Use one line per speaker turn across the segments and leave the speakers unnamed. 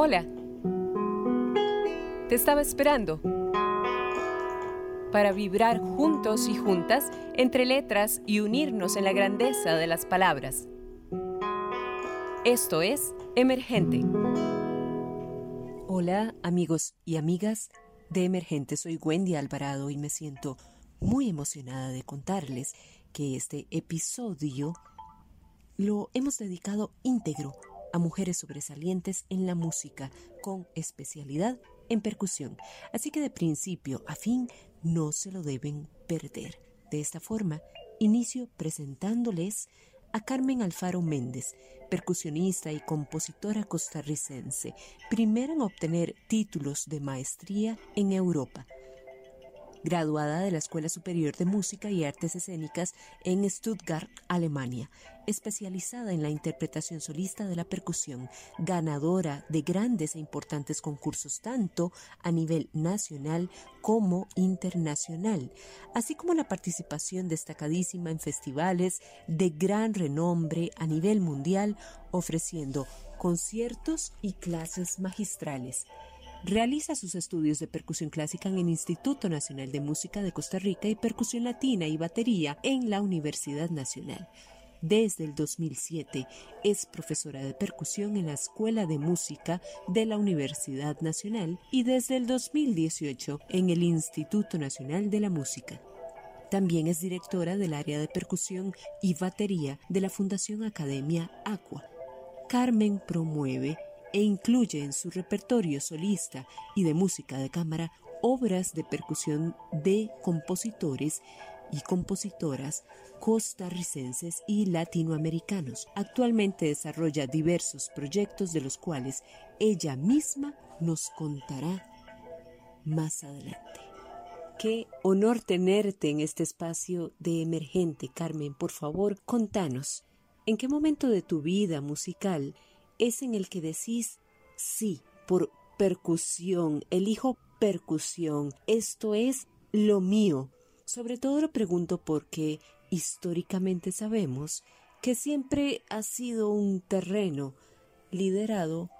Hola. Te estaba esperando para vibrar juntos y juntas entre letras y unirnos en la grandeza de las palabras. Esto es Emergente. Hola amigos y amigas de Emergente, soy Wendy Alvarado y me siento muy emocionada de contarles que este episodio lo hemos dedicado íntegro a mujeres sobresalientes en la música con especialidad en percusión. Así que de principio a fin no se lo deben perder. De esta forma, inicio presentándoles a Carmen Alfaro Méndez, percusionista y compositora costarricense, primera en obtener títulos de maestría en Europa graduada de la Escuela Superior de Música y Artes Escénicas en Stuttgart, Alemania, especializada en la interpretación solista de la percusión, ganadora de grandes e importantes concursos tanto a nivel nacional como internacional, así como la participación destacadísima en festivales de gran renombre a nivel mundial, ofreciendo conciertos y clases magistrales. Realiza sus estudios de percusión clásica en el Instituto Nacional de Música de Costa Rica y percusión latina y batería en la Universidad Nacional. Desde el 2007 es profesora de percusión en la Escuela de Música de la Universidad Nacional y desde el 2018 en el Instituto Nacional de la Música. También es directora del área de percusión y batería de la Fundación Academia Aqua. Carmen promueve e incluye en su repertorio solista y de música de cámara obras de percusión de compositores y compositoras costarricenses y latinoamericanos. Actualmente desarrolla diversos proyectos de los cuales ella misma nos contará más adelante. Qué honor tenerte en este espacio de emergente, Carmen. Por favor, contanos, ¿en qué momento de tu vida musical es en el que decís sí por percusión, elijo percusión, esto es lo mío. Sobre todo lo pregunto porque históricamente sabemos que siempre ha sido un terreno liderado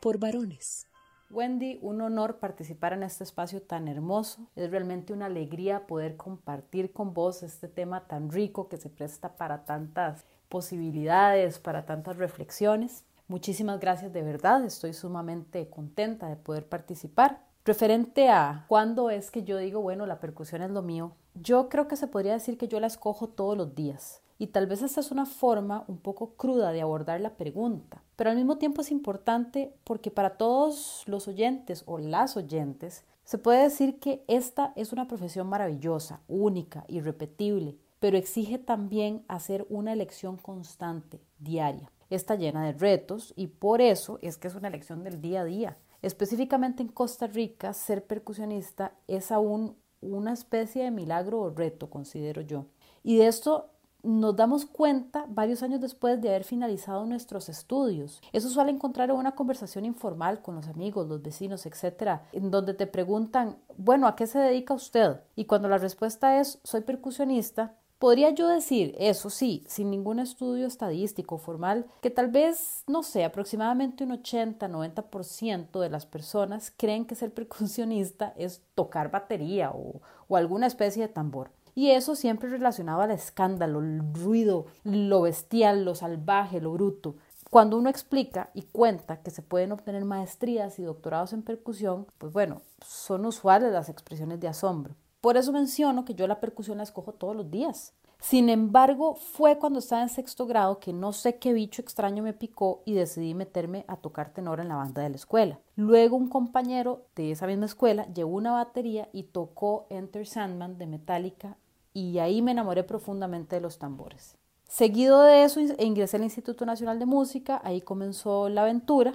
por varones.
Wendy, un honor participar en este espacio tan hermoso. Es realmente una alegría poder compartir con vos este tema tan rico que se presta para tantas posibilidades, para tantas reflexiones. Muchísimas gracias de verdad, estoy sumamente contenta de poder participar. Referente a cuándo es que yo digo, bueno, la percusión es lo mío, yo creo que se podría decir que yo la escojo todos los días. Y tal vez esta es una forma un poco cruda de abordar la pregunta, pero al mismo tiempo es importante porque para todos los oyentes o las oyentes se puede decir que esta es una profesión maravillosa, única, irrepetible, pero exige también hacer una elección constante, diaria está llena de retos y por eso es que es una elección del día a día. Específicamente en Costa Rica, ser percusionista es aún una especie de milagro o reto, considero yo. Y de esto nos damos cuenta varios años después de haber finalizado nuestros estudios. Eso suele encontrar en una conversación informal con los amigos, los vecinos, etcétera, en donde te preguntan, bueno, ¿a qué se dedica usted? Y cuando la respuesta es, soy percusionista, Podría yo decir, eso sí, sin ningún estudio estadístico formal, que tal vez, no sé, aproximadamente un 80-90% de las personas creen que ser percusionista es tocar batería o, alguna especie de tambor. Y eso siempre relacionado al escándalo, el ruido, lo bestial, lo salvaje, lo bruto. Cuando uno explica y cuenta que se pueden obtener maestrías y doctorados en percusión, pues bueno, son usuales las expresiones de asombro. Por eso menciono que yo la percusión la escojo todos los días. Sin embargo, fue cuando estaba en sexto grado que no sé qué bicho extraño me picó y decidí meterme a tocar tenor en la banda de la escuela. Luego un compañero de esa misma escuela llevó una batería y tocó Enter Sandman de Metallica y ahí me enamoré profundamente de los tambores. Seguido de eso ingresé al Instituto Nacional de Música, ahí comenzó la aventura.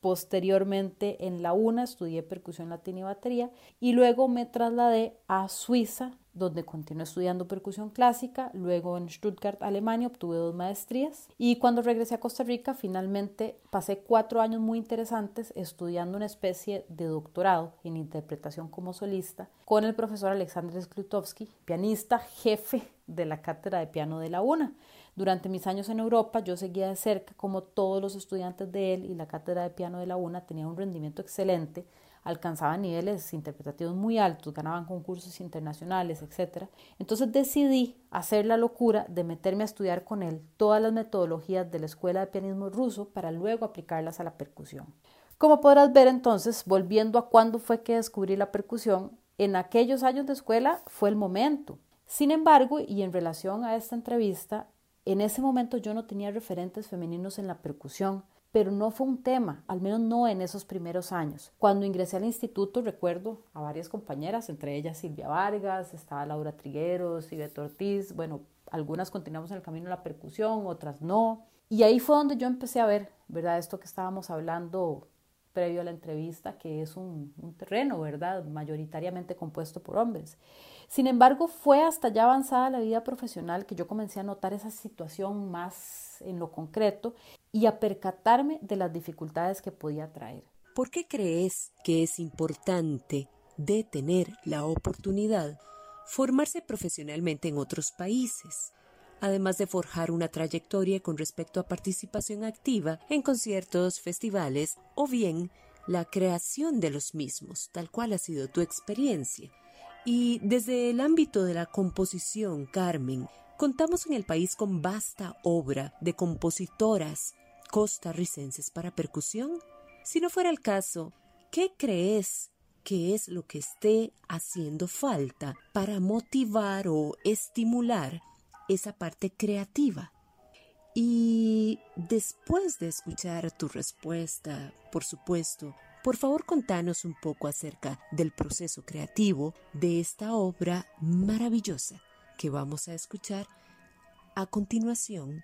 Posteriormente en la UNA estudié percusión latina y batería y luego me trasladé a Suiza donde continué estudiando percusión clásica, luego en Stuttgart, Alemania, obtuve dos maestrías. Y cuando regresé a Costa Rica finalmente pasé cuatro años muy interesantes estudiando una especie de doctorado en interpretación como solista con el profesor Alexander Sklutovsky, pianista jefe de la cátedra de piano de la UNA. Durante mis años en Europa yo seguía de cerca como todos los estudiantes de él y la cátedra de piano de la UNA tenía un rendimiento excelente, alcanzaban niveles interpretativos muy altos, ganaban concursos internacionales, etc. Entonces decidí hacer la locura de meterme a estudiar con él todas las metodologías de la escuela de pianismo ruso para luego aplicarlas a la percusión. Como podrás ver entonces, volviendo a cuándo fue que descubrí la percusión, en aquellos años de escuela fue el momento. Sin embargo, y en relación a esta entrevista, en ese momento yo no tenía referentes femeninos en la percusión, pero no fue un tema, al menos no en esos primeros años. Cuando ingresé al instituto recuerdo a varias compañeras, entre ellas Silvia Vargas, estaba Laura Trigueros, Ivette Ortiz, bueno, algunas continuamos en el camino de la percusión, otras no. Y ahí fue donde yo empecé a ver, ¿verdad? Esto que estábamos hablando previo a la entrevista, que es un terreno, ¿verdad? Mayoritariamente compuesto por hombres. Sin embargo, fue hasta ya avanzada la vida profesional que yo comencé a notar esa situación más en lo concreto y a percatarme de las dificultades que podía traer.
¿Por qué crees que es importante de tener la oportunidad formarse profesionalmente en otros países? además de forjar una trayectoria con respecto a participación activa en conciertos, festivales o bien la creación de los mismos, tal cual ha sido tu experiencia. Y desde el ámbito de la composición, Carmen, contamos en el país con vasta obra de compositoras costarricenses para percusión. Si no fuera el caso, ¿qué crees que es lo que esté haciendo falta para motivar o estimular esa parte creativa? Y después de escuchar tu respuesta, por supuesto, por favor, contanos un poco acerca del proceso creativo de esta obra maravillosa que vamos a escuchar a continuación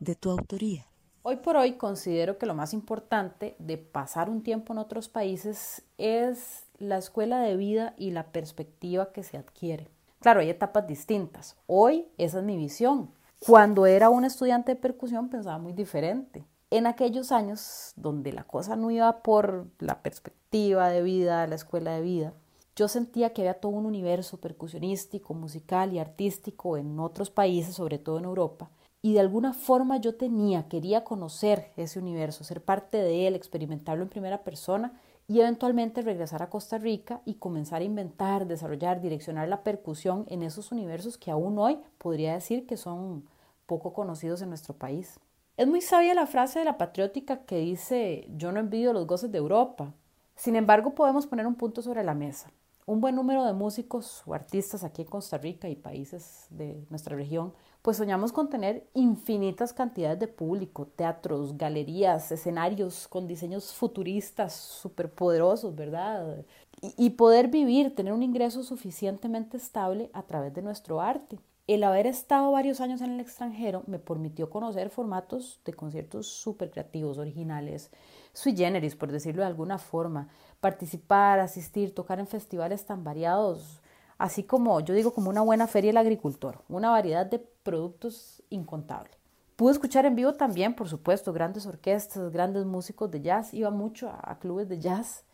de tu autoría.
Hoy por hoy considero que lo más importante de pasar un tiempo en otros países es la escuela de vida y la perspectiva que se adquiere. Claro, hay etapas distintas. Hoy esa es mi visión. Cuando era un estudiante de percusión pensaba muy diferente en aquellos años donde la cosa no iba por la perspectiva de vida, la escuela de vida, yo sentía que había todo un universo percusionístico, musical y artístico en otros países, sobre todo en Europa, y de alguna forma yo tenía, quería conocer ese universo, ser parte de él, experimentarlo en primera persona y eventualmente regresar a Costa Rica y comenzar a inventar, desarrollar, direccionar la percusión en esos universos que aún hoy podría decir que son poco conocidos en nuestro país. Es muy sabia la frase de la patriótica que dice yo no envidio los goces de Europa. Sin embargo, podemos poner un punto sobre la mesa. Un buen número de músicos o artistas aquí en Costa Rica y países de nuestra región, pues soñamos con tener infinitas cantidades de público, teatros, galerías, escenarios con diseños futuristas superpoderosos, ¿verdad? Y, y poder vivir, tener un ingreso suficientemente estable a través de nuestro arte. El haber estado varios años en el extranjero me permitió conocer formatos de conciertos súper creativos, originales, sui generis, por decirlo de alguna forma, participar, asistir, tocar en festivales tan variados, así como yo digo como una buena feria del agricultor, una variedad de productos incontable. Pude escuchar en vivo también, por supuesto, grandes orquestas, grandes músicos de jazz, iba mucho a, clubes de jazz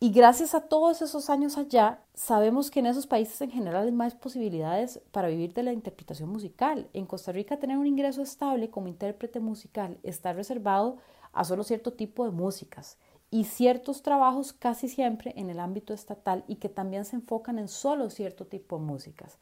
y gracias a todos esos años allá, sabemos que en esos países en general hay más posibilidades para vivir de la interpretación musical. En Costa Rica tener un ingreso estable como intérprete musical está reservado a solo cierto tipo de músicas y ciertos trabajos casi siempre en el ámbito estatal y que también se enfocan en solo cierto tipo de músicas.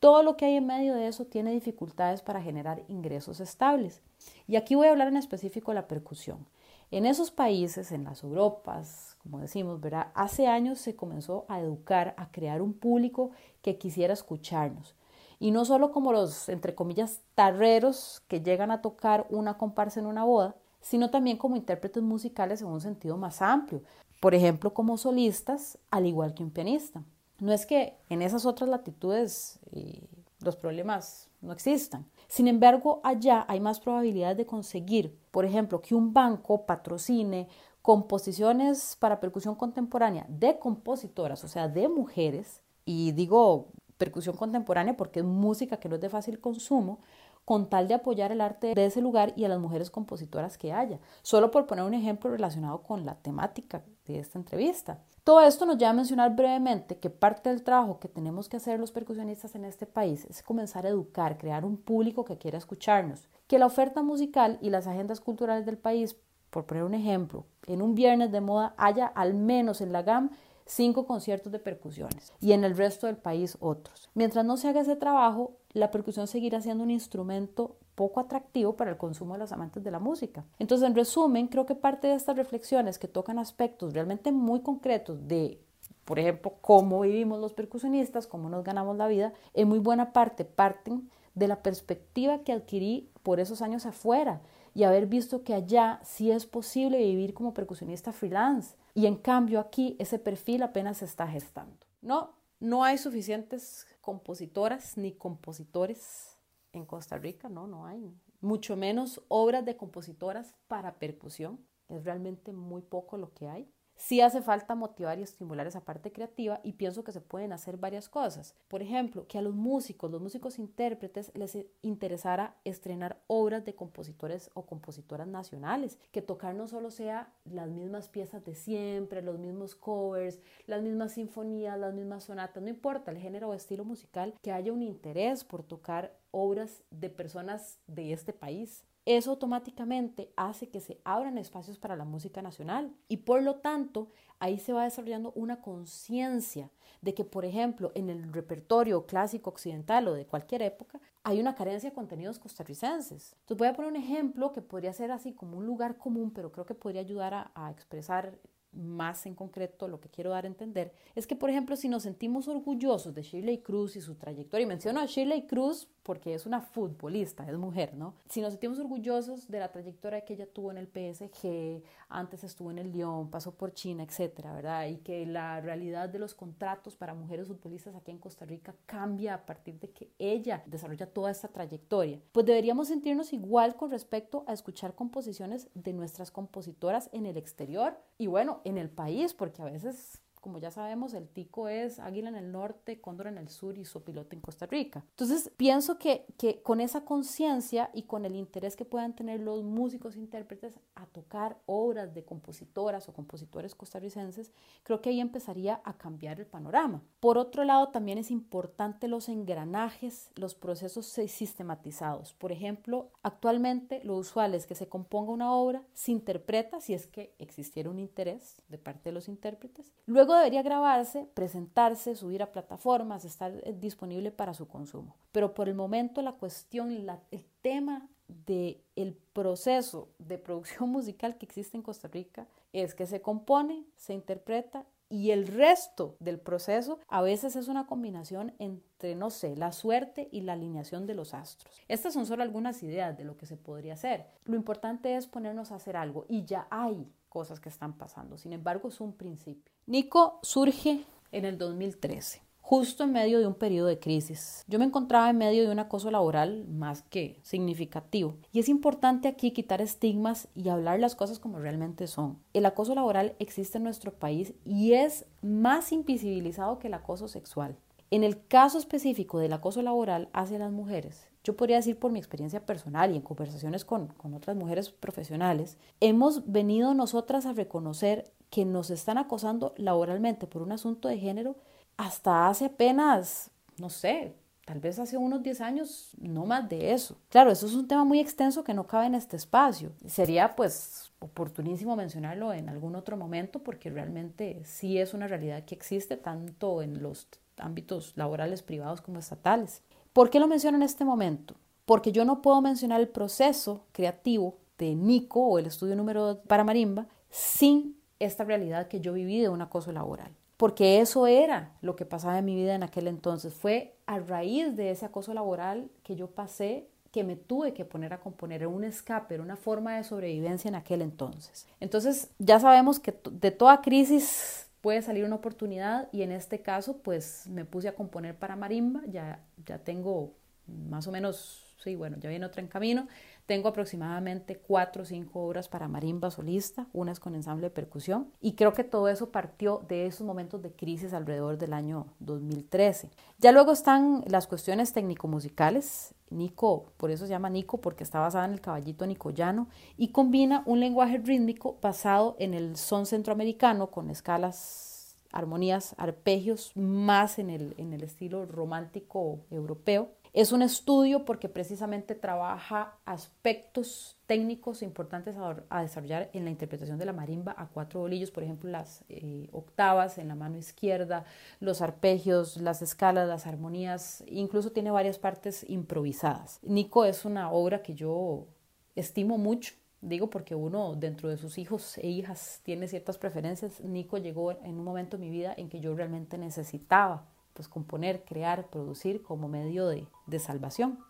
Todo lo que hay en medio de eso tiene dificultades para generar ingresos estables. Y aquí voy a hablar en específico de la percusión. En esos países, en las Europas, como decimos, ¿verdad? Hace años se comenzó a educar, a crear un público que quisiera escucharnos. Y no solo como los, entre comillas, tarreros que llegan a tocar una comparsa en una boda, sino también como intérpretes musicales en un sentido más amplio. Por ejemplo, como solistas, al igual que un pianista. No es que en esas otras latitudes eh, los problemas no existan, sin embargo, allá hay más probabilidades de conseguir, por ejemplo, que un banco patrocine composiciones para percusión contemporánea de compositoras, o sea, de mujeres, y digo percusión contemporánea porque es música que no es de fácil consumo, con tal de apoyar el arte de ese lugar y a las mujeres compositoras que haya. Solo por poner un ejemplo relacionado con la temática de esta entrevista. Todo esto nos lleva a mencionar brevemente que parte del trabajo que tenemos que hacer los percusionistas en este país es comenzar a educar, crear un público que quiera escucharnos. que la oferta musical y las agendas culturales del país, por poner un ejemplo, en un viernes de moda haya al menos en la GAM cinco conciertos de percusiones y en el resto del país otros. Mientras no se haga ese trabajo, la percusión seguirá siendo un instrumento poco atractivo para el consumo de los amantes de la música. Entonces, en resumen, creo que parte de estas reflexiones que tocan aspectos realmente muy concretos de, por ejemplo, cómo vivimos los percusionistas, cómo nos ganamos la vida, en muy buena parte parten de la perspectiva que adquirí por esos años afuera y haber visto que allá sí es posible vivir como percusionista freelance. Y en cambio aquí ese perfil apenas se está gestando. No, no hay suficientes compositoras ni compositores en Costa Rica, no, no hay. Mucho menos obras de compositoras para percusión. Es realmente muy poco lo que hay. Sí hace falta motivar y estimular esa parte creativa y pienso que se pueden hacer varias cosas. Por ejemplo, que a los músicos, los músicos intérpretes les interesara estrenar obras de compositores o compositoras nacionales, que tocar no solo sea las mismas piezas de siempre, los mismos covers, las mismas sinfonías, las mismas sonatas, no importa el género o estilo musical, que haya un interés por tocar obras de personas de este país eso automáticamente hace que se abran espacios para la música nacional y por lo tanto ahí se va desarrollando una conciencia de que, por ejemplo, en el repertorio clásico occidental o de cualquier época, hay una carencia de contenidos costarricenses. Entonces voy a poner un ejemplo que podría ser así como un lugar común, pero creo que podría ayudar a, a expresar más en concreto lo que quiero dar a entender es que, por ejemplo, si nos sentimos orgullosos de Shirley Cruz y su trayectoria, y menciono a Shirley Cruz porque es una futbolista, es mujer, ¿no? Si nos sentimos orgullosos de la trayectoria que ella tuvo en el PSG, antes estuvo en el Lyon, pasó por China, etcétera, ¿verdad? Y que la realidad de los contratos para mujeres futbolistas aquí en Costa Rica cambia a partir de que ella desarrolla toda esta trayectoria. Pues deberíamos sentirnos igual con respecto a escuchar composiciones de nuestras compositoras en el exterior y bueno, en el país, porque a veces como ya sabemos, el tico es águila en el norte, cóndor en el sur y sopilote en Costa Rica. Entonces, pienso que, que con esa conciencia y con el interés que puedan tener los músicos e intérpretes a tocar obras de compositoras o compositores costarricenses, creo que ahí empezaría a cambiar el panorama. Por otro lado, también es importante los engranajes, los procesos sistematizados. Por ejemplo, actualmente lo usual es que se componga una obra, se interpreta si es que existiera un interés de parte de los intérpretes, luego debería grabarse, presentarse, subir a plataformas, estar eh, disponible para su consumo. Pero por el momento la cuestión, el tema del el proceso de producción musical que existe en Costa Rica es que se compone, se interpreta y el resto del proceso a veces es una combinación entre, no sé, la suerte y la alineación de los astros. Estas son solo algunas ideas de lo que se podría hacer. Lo importante es ponernos a hacer algo y ya hay cosas que están pasando. Sin embargo, es un principio. Nico surge en el 2013 justo en medio de un periodo de crisis. Yo me encontraba en medio de un acoso laboral más que significativo. Y es importante aquí quitar estigmas y hablar las cosas como realmente son. El acoso laboral existe en nuestro país y es más invisibilizado que el acoso sexual. En el caso específico del acoso laboral hacia las mujeres, yo podría decir por mi experiencia personal y en conversaciones con, con otras mujeres profesionales, hemos venido nosotras a reconocer que nos están acosando laboralmente por un asunto de género hasta hace apenas, no sé, tal vez hace unos 10 años, no más de eso. Claro, eso es un tema muy extenso que no cabe en este espacio. Sería pues oportunísimo mencionarlo en algún otro momento porque realmente sí es una realidad que existe tanto en los ámbitos laborales privados como estatales. ¿Por qué lo menciono en este momento? Porque yo no puedo mencionar el proceso creativo de Nico o el estudio número para marimba sin esta realidad que yo viví de un acoso laboral porque eso era lo que pasaba en mi vida en aquel entonces. Fue a raíz de ese acoso laboral que yo pasé que me tuve que poner a componer, era un escape, era una forma de sobrevivencia en aquel entonces. Entonces ya sabemos que de toda crisis puede salir una oportunidad y en este caso pues me puse a componer para marimba, ya, ya tengo más o menos, sí, bueno, ya viene otra en camino, tengo aproximadamente cuatro o cinco obras para marimba solista, unas con ensamble de percusión, y creo que todo eso partió de esos momentos de crisis alrededor del año 2013. Ya luego están las cuestiones técnico-musicales. Nico, por eso se llama Nico, porque está basada en el caballito nicoyano y combina un lenguaje rítmico basado en el son centroamericano con escalas, armonías, arpegios, más en el, en el estilo romántico europeo Es un estudio porque precisamente trabaja aspectos técnicos importantes a, desarrollar en la interpretación de la marimba a cuatro bolillos, por ejemplo, las eh, octavas en la mano izquierda, los arpegios, las escalas, las armonías, incluso tiene varias partes improvisadas. Nico es una obra que yo estimo mucho, digo porque uno dentro de sus hijos e hijas tiene ciertas preferencias. Nico llegó en un momento de mi vida en que yo realmente necesitaba pues componer, crear, producir como medio de, de salvación.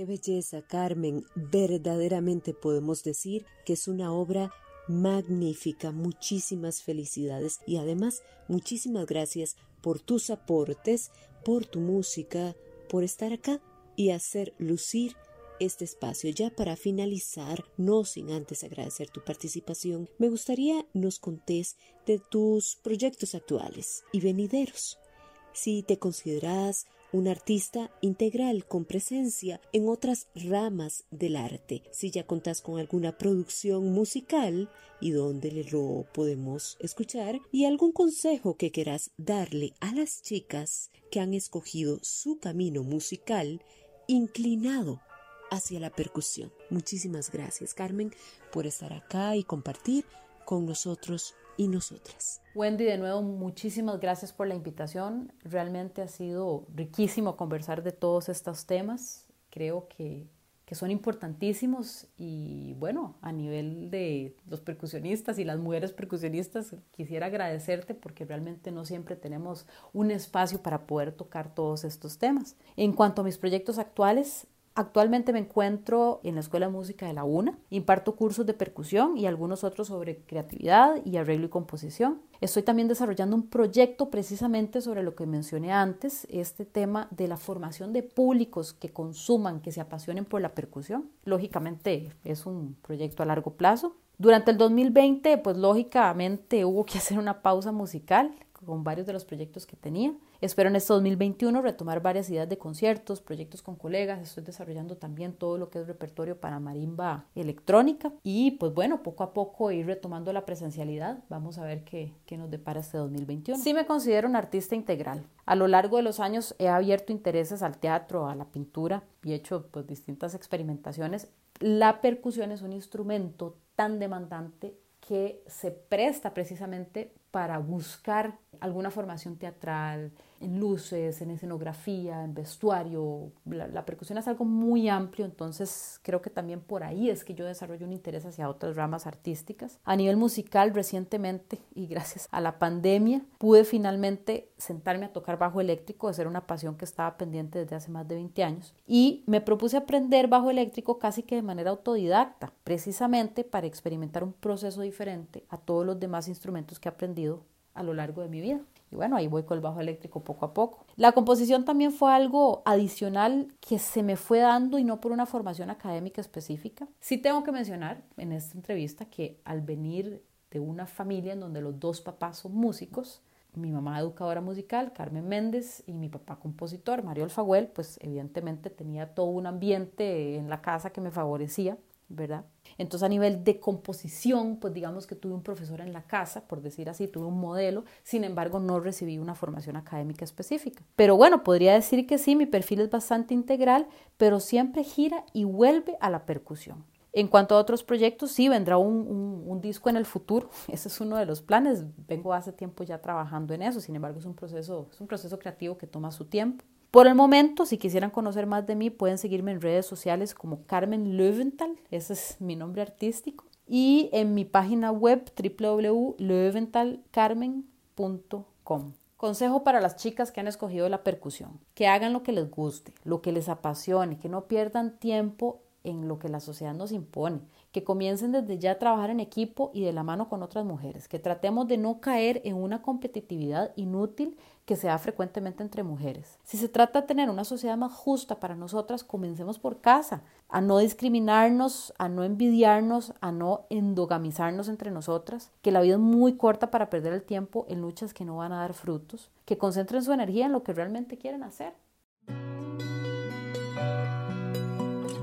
Qué belleza, Carmen. Verdaderamente podemos decir que es una obra magnífica. Muchísimas felicidades y además muchísimas gracias por tus aportes, por tu música, por estar acá y hacer lucir este espacio. Ya para finalizar, no sin antes agradecer tu participación, me gustaría nos contés de tus proyectos actuales y venideros. Si te consideras un artista integral con presencia en otras ramas del arte. Si ya contás con alguna producción musical y dónde lo podemos escuchar y algún consejo que quieras darle a las chicas que han escogido su camino musical inclinado hacia la percusión. Muchísimas gracias Carmen por estar acá y compartir con nosotros y nosotras.
Wendy, de nuevo, muchísimas gracias por la invitación. Realmente ha sido riquísimo conversar de todos estos temas. Creo que, que son importantísimos y bueno, a nivel de los percusionistas y las mujeres percusionistas, quisiera agradecerte porque realmente no siempre tenemos un espacio para poder tocar todos estos temas. En cuanto a mis proyectos actuales, Actualmente me encuentro en la Escuela de Música de la UNA, imparto cursos de percusión y algunos otros sobre creatividad y arreglo y composición. Estoy también desarrollando un proyecto precisamente sobre lo que mencioné antes, este tema de la formación de públicos que consuman, que se apasionen por la percusión. Lógicamente es un proyecto a largo plazo. Durante el 2020, pues lógicamente hubo que hacer una pausa musical con varios de los proyectos que tenía. Espero en este 2021 retomar varias ideas de conciertos, proyectos con colegas. Estoy desarrollando también todo lo que es repertorio para marimba electrónica. Y pues bueno, poco a poco ir retomando la presencialidad. Vamos a ver qué, qué nos depara este 2021. Sí me considero un artista integral. A lo largo de los años he abierto intereses al teatro, a la pintura y he hecho pues distintas experimentaciones. La percusión es un instrumento tan demandante que se presta precisamente para buscar alguna formación teatral, en luces, en escenografía, en vestuario. La, percusión es algo muy amplio, entonces creo que también por ahí es que yo desarrollo un interés hacia otras ramas artísticas. A nivel musical, recientemente y gracias a la pandemia, pude finalmente sentarme a tocar bajo eléctrico, de ser una pasión que estaba pendiente desde hace más de 20 años, y me propuse aprender bajo eléctrico casi que de manera autodidacta, precisamente para experimentar un proceso diferente a todos los demás instrumentos que he a lo largo de mi vida. Y bueno, ahí voy con el bajo eléctrico poco a poco. La composición también fue algo adicional que se me fue dando y no por una formación académica específica. Sí tengo que mencionar en esta entrevista que al venir de una familia en donde los dos papás son músicos, mi mamá educadora musical, Carmen Méndez, y mi papá compositor, Mario Alfaguel, pues evidentemente tenía todo un ambiente en la casa que me favorecía ¿verdad? Entonces a nivel de composición, pues digamos que tuve un profesor en la casa, por decir así, tuve un modelo, sin embargo no recibí una formación académica específica. Pero bueno, podría decir que sí, mi perfil es bastante integral, pero siempre gira y vuelve a la percusión. En cuanto a otros proyectos, sí, vendrá un, disco en el futuro. Ese es uno de los planes. Vengo hace tiempo ya trabajando en eso. Sin embargo, es un proceso, es un proceso creativo que toma su tiempo. Por el momento, si quisieran conocer más de mí, pueden seguirme en redes sociales como Carmen Löwenthal, ese es mi nombre artístico, y en mi página web www.löwenthalcarmen.com. Consejo para las chicas que han escogido la percusión, que hagan lo que les guste, lo que les apasione, que no pierdan tiempo en lo que la sociedad nos impone, que comiencen desde ya a trabajar en equipo y de la mano con otras mujeres, que tratemos de no caer en una competitividad inútil que se da frecuentemente entre mujeres. Si se trata de tener una sociedad más justa para nosotras, comencemos por casa, a no discriminarnos, a no envidiarnos, a no endogamizarnos entre nosotras, que la vida es muy corta para perder el tiempo en luchas que no van a dar frutos, que concentren su energía en lo que realmente quieren hacer.